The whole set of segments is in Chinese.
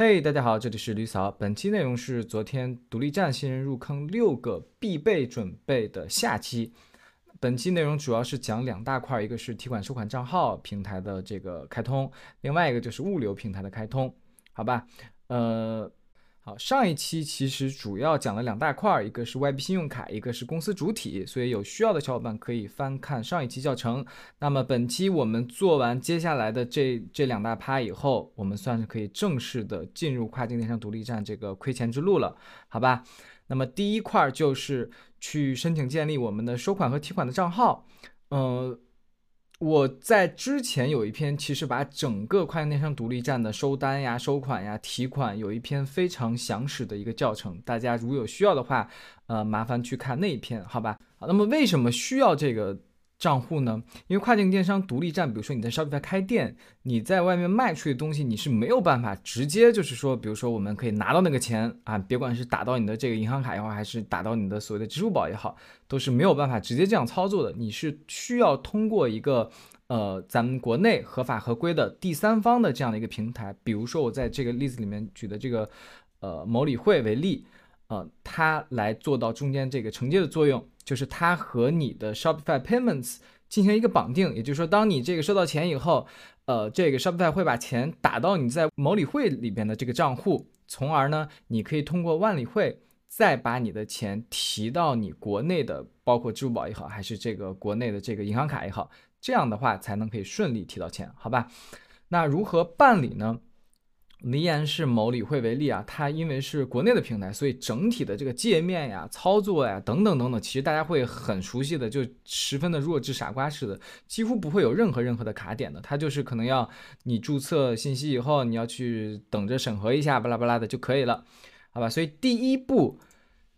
嘿，大家好，这里是吕嫂。本期内容是昨天独立站新人入坑六个必备准备的下期。本期内容主要是讲两大块，一个是提款收款账号平台的这个开通，另外一个就是物流平台的开通，好吧？呃。好，上一期其实主要讲了两大块，一个是外币信用卡，一个是公司主体，所以有需要的小伙伴可以翻看上一期教程。那么本期我们做完接下来的这这两大趴以后，我们算是可以正式的进入跨境电商独立站这个亏钱之路了，好吧？那么第一块就是去申请建立我们的收款和提款的账号，嗯。我在之前有一篇，其实把整个跨境电商独立站的收单呀、收款呀、提款有一篇非常详实的一个教程，大家如有需要的话，呃，麻烦去看那一篇，好吧？好，那么为什么需要这个？账户呢？因为跨境电商独立站，比如说你在 Shopify 开店，你在外面卖出去的东西，你是没有办法直接就是说，比如说我们可以拿到那个钱啊，别管是打到你的这个银行卡也好，还是打到你的所谓的支付宝也好，都是没有办法直接这样操作的。你是需要通过一个呃咱们国内合法合规的第三方的这样的一个平台，比如说我在这个例子里面举的这个呃某理会为例，呃，它来做到中间这个承接的作用。就是它和你的 Shopify Payments 进行一个绑定，也就是说，当你这个收到钱以后，呃，这个 Shopify 会把钱打到你在某理会里边的这个账户，从而呢，你可以通过万里汇再把你的钱提到你国内的，包括支付宝也好，还是这个国内的这个银行卡也好，这样的话才能可以顺利提到钱，好吧？那如何办理呢？依然是某理会为例啊，它因为是国内的平台，所以整体的这个界面呀、操作呀等等等等，其实大家会很熟悉的，就十分的弱智傻瓜式的，几乎不会有任何任何的卡点的。它就是可能要你注册信息以后，你要去等着审核一下，巴拉巴拉的就可以了，好吧？所以第一步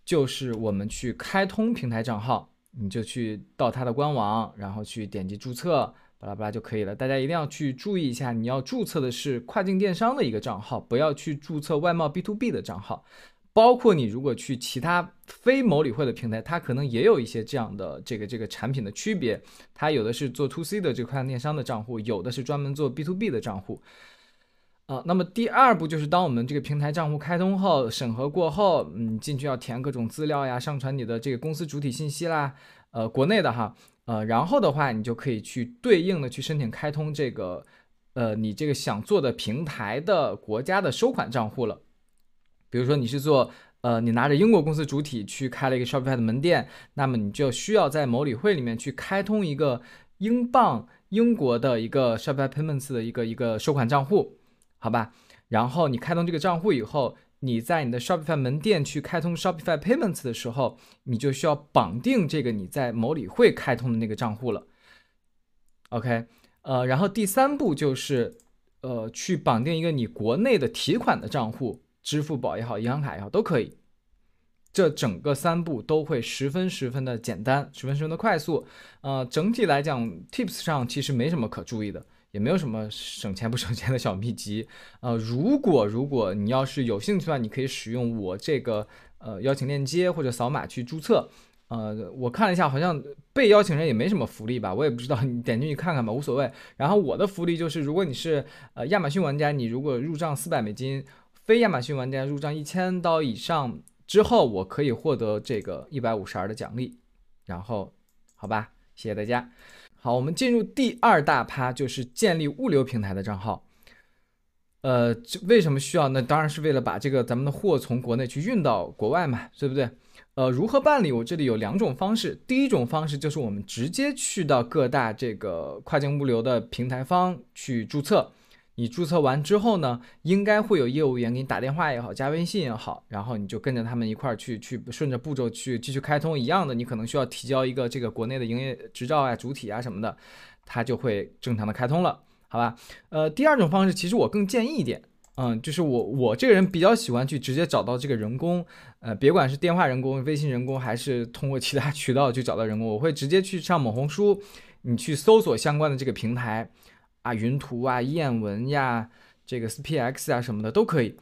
就是我们去开通平台账号，你就去到它的官网，然后去点击注册。巴拉巴拉就可以了。大家一定要去注意一下，你要注册的是跨境电商的一个账号，不要去注册外贸 B to B 的账号。包括你如果去其他非某理会的平台，它可能也有一些这样的这个这个产品的区别。它有的是做 To C 的这个跨境电商的账户，有的是专门做 B to B 的账户。啊，那么第二步就是当我们这个平台账户开通后，审核过后，嗯，进去要填各种资料呀，上传你的这个公司主体信息啦，呃，国内的哈。呃，然后的话，你就可以去对应的去申请开通这个，呃，你这个想做的平台的国家的收款账户了。比如说你是做，呃，你拿着英国公司主体去开了一个 Shopify 的门店，那么你就需要在某理会里面去开通一个英镑英国的一个 Shopify Payments 的一个一个收款账户，好吧？然后你开通这个账户以后。你在你的 Shopify 门店去开通 Shopify Payments 的时候，你就需要绑定这个你在某理会开通的那个账户了。OK，呃，然后第三步就是，呃，去绑定一个你国内的提款的账户，支付宝也好，银行卡也好，都可以。这整个三步都会十分十分的简单，十分十分的快速。呃，整体来讲，Tips 上其实没什么可注意的。也没有什么省钱不省钱的小秘籍，呃，如果如果你要是有兴趣的话，你可以使用我这个呃邀请链接或者扫码去注册，呃，我看了一下，好像被邀请人也没什么福利吧，我也不知道，你点进去看看吧，无所谓。然后我的福利就是，如果你是呃亚马逊玩家，你如果入账四百美金，非亚马逊玩家入账一千刀以上之后，我可以获得这个一百五十二的奖励。然后，好吧，谢谢大家。好，我们进入第二大趴，就是建立物流平台的账号。呃，为什么需要？那当然是为了把这个咱们的货从国内去运到国外嘛，对不对？呃，如何办理？我这里有两种方式。第一种方式就是我们直接去到各大这个跨境物流的平台方去注册。你注册完之后呢，应该会有业务员给你打电话也好，加微信也好，然后你就跟着他们一块儿去，去顺着步骤去继续开通一样的。你可能需要提交一个这个国内的营业执照啊、主体啊什么的，它就会正常的开通了，好吧？呃，第二种方式其实我更建议一点，嗯，就是我我这个人比较喜欢去直接找到这个人工，呃，别管是电话人工、微信人工，还是通过其他 渠道去找到人工，我会直接去上某红书，你去搜索相关的这个平台。啊，云图啊，燕文呀，这个 SPX 啊什么的都可以。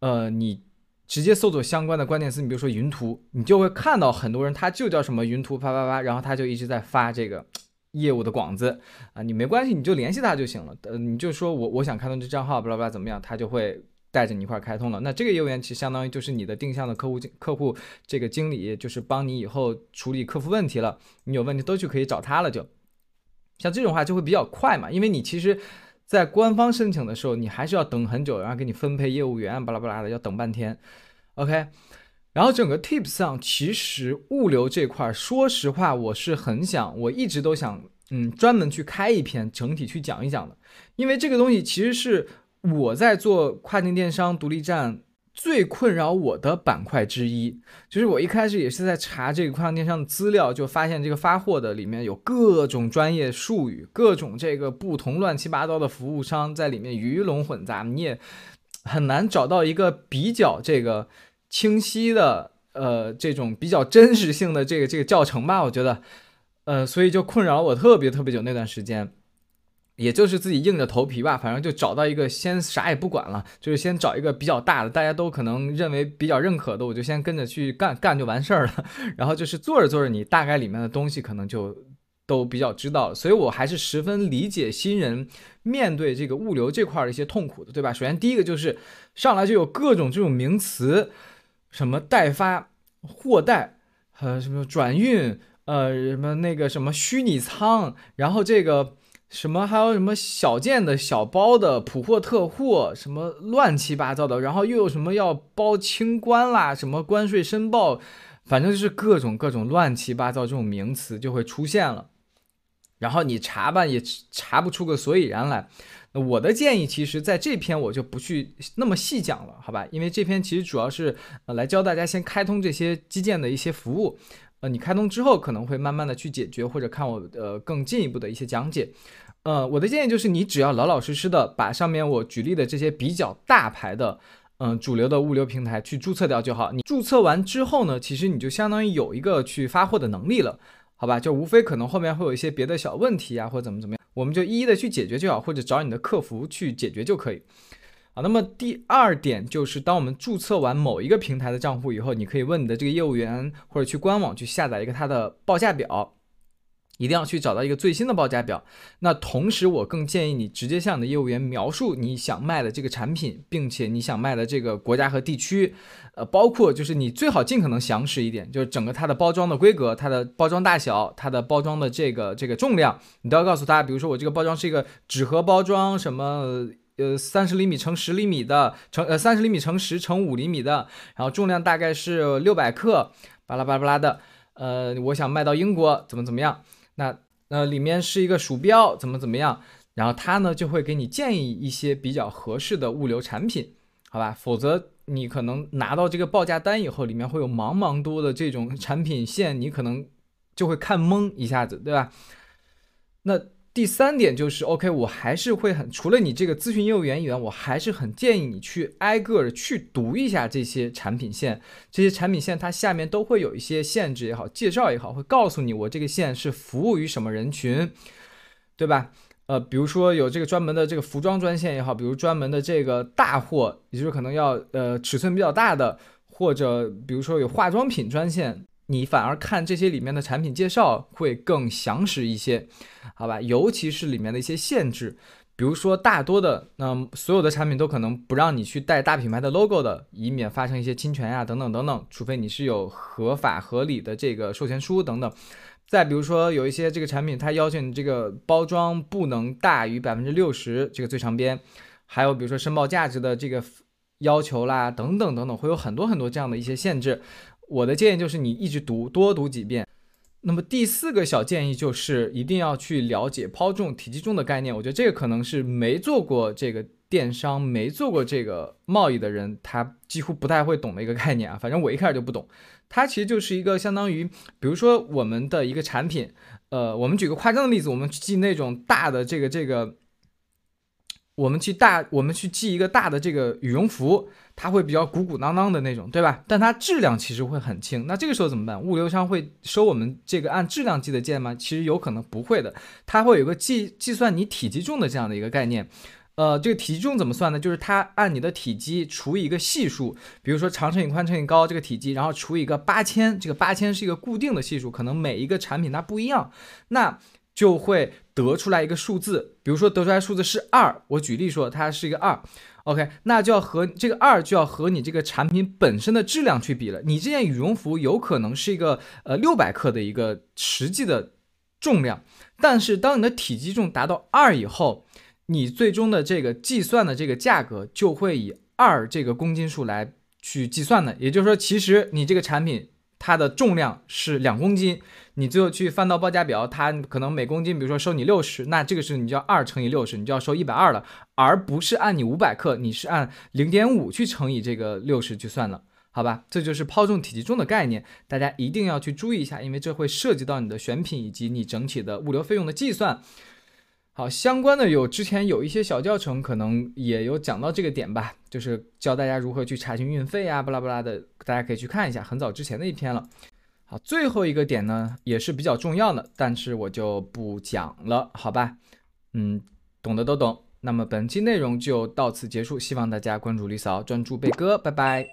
呃，你直接搜索相关的关键词，你比如说云图，你就会看到很多人他就叫什么云图啪啪啪，然后他就一直在发这个业务的广子啊。你没关系，你就联系他就行了。呃，你就说我我想开通这账号，巴拉巴拉怎么样，他就会带着你一块开通了。那这个业务员其实相当于就是你的定向的客户客户这个经理，就是帮你以后处理客服问题了。你有问题都去可以找他了，就像这种话就会比较快嘛，因为你其实，在官方申请的时候，你还是要等很久，然后给你分配业务员，巴拉巴拉的要等半天。OK，然后整个 Tips 上其实物流这块，说实话我是很想，我一直都想，嗯，专门去开一篇整体去讲一讲的，因为这个东西其实是。我在做跨境电商独立站最困扰我的板块之一，就是我一开始也是在查这个跨境电商的资料，就发现这个发货的里面有各种专业术语，各种这个不同乱七八糟的服务商在里面鱼龙混杂，你也很难找到一个比较这个清晰的，呃，这种比较真实性的这个这个教程吧，我觉得，呃，所以就困扰我特别特别久那段时间。也就是自己硬着头皮吧，反正就找到一个，先啥也不管了，就是先找一个比较大的，大家都可能认为比较认可的，我就先跟着去干 干就完事儿了。然后就是做着做着，你大概里面的东西可能就都比较知道了。所以我还是十分理解新人面对这个物流这块的一些痛苦的，对吧？首先第一个就是上来就有各种这种名词，什么代发、货代，呃，什么转运，呃，什么那个什么虚拟仓，然后这个。什么还有什么小件的小包的普货特货，什么乱七八糟的，然后又有什么要包清关啦，什么关税申报，反正就是各种各种乱七八糟这种名词就会出现了，然后你查吧也查不出个所以然来。那我的建议，其实在这篇我就不去那么细讲了，好吧？因为这篇其实主要是来教大家先开通这些基建的一些服务。呃，你开通之后可能会慢慢的去解决，或者看我呃更进一步的一些讲解。呃，我的建议就是你只要老老实实的把上面我举例的这些比较大牌的，嗯，主流的物流平台去注册掉就好。你注册完之后呢，其实你就相当于有一个去发货的能力了，好吧？就无非可能后面会有一些别的小问题啊，或者怎么怎么样，我们就一一的去解决就好，或者找你的客服去解决就可以。啊，那么第二点就是，当我们注册完某一个平台的账户以后，你可以问你的这个业务员，或者去官网去下载一个它的报价表，一定要去找到一个最新的报价表。那同时，我更建议你直接向你的业务员描述你想卖的这个产品，并且你想卖的这个国家和地区，呃，包括就是你最好尽可能详实一点，就是整个它的包装的规格、它的包装大小、它的包装的这个这个重量，你都要告诉他。比如说我这个包装是一个纸盒包装，什么。呃，三十厘米乘十厘米的，乘呃三十厘米乘十乘五厘米的，然后重量大概是六百克，巴拉巴拉巴拉的。呃，我想卖到英国，怎么怎么样？那那里面是一个鼠标，怎么怎么样？然后他呢就会给你建议一些比较合适的物流产品，好吧？否则你可能拿到这个报价单以后，里面会有茫茫多的这种产品线，你可能就会看懵一下子，对吧？那。第三点就是，OK，我还是会很除了你这个咨询业务员以外，我还是很建议你去挨个的去读一下这些产品线。这些产品线它下面都会有一些限制也好，介绍也好，会告诉你我这个线是服务于什么人群，对吧？呃，比如说有这个专门的这个服装专线也好，比如专门的这个大货，也就是可能要呃尺寸比较大的，或者比如说有化妆品专线。你反而看这些里面的产品介绍会更详实一些，好吧？尤其是里面的一些限制，比如说大多的，那所有的产品都可能不让你去带大品牌的 logo 的，以免发生一些侵权呀，等等等等。除非你是有合法合理的这个授权书等等。再比如说有一些这个产品，它要求你这个包装不能大于百分之六十这个最长边，还有比如说申报价值的这个要求啦，等等等等，会有很多很多这样的一些限制。我的建议就是你一直读，多读几遍。那么第四个小建议就是一定要去了解抛重体积重的概念。我觉得这个可能是没做过这个电商、没做过这个贸易的人，他几乎不太会懂的一个概念啊。反正我一开始就不懂。它其实就是一个相当于，比如说我们的一个产品，呃，我们举个夸张的例子，我们记那种大的这个这个。我们去大，我们去寄一个大的这个羽绒服，它会比较鼓鼓囊囊的那种，对吧？但它质量其实会很轻。那这个时候怎么办？物流商会收我们这个按质量计的件吗？其实有可能不会的，它会有个计计算你体积重的这样的一个概念。呃，这个体积重怎么算呢？就是它按你的体积除以一个系数，比如说长乘以宽乘以高这个体积，然后除以一个八千，这个八千是一个固定的系数，可能每一个产品它不一样，那就会。得出来一个数字，比如说得出来数字是二，我举例说它是一个二，OK，那就要和这个二就要和你这个产品本身的质量去比了。你这件羽绒服有可能是一个呃六百克的一个实际的重量，但是当你的体积重达到二以后，你最终的这个计算的这个价格就会以二这个公斤数来去计算的。也就是说，其实你这个产品。它的重量是两公斤，你最后去翻到报价表，它可能每公斤，比如说收你六十，那这个是你就要二乘以六十，你就要收一百二了，而不是按你五百克，你是按零点五去乘以这个六十去算了，好吧？这就是抛重体积重的概念，大家一定要去注意一下，因为这会涉及到你的选品以及你整体的物流费用的计算。好，相关的有之前有一些小教程，可能也有讲到这个点吧，就是教大家如何去查询运费啊，巴拉巴拉的，大家可以去看一下，很早之前的一篇了。好，最后一个点呢，也是比较重要的，但是我就不讲了，好吧？嗯，懂的都懂。那么本期内容就到此结束，希望大家关注李嫂，专注贝哥，拜拜。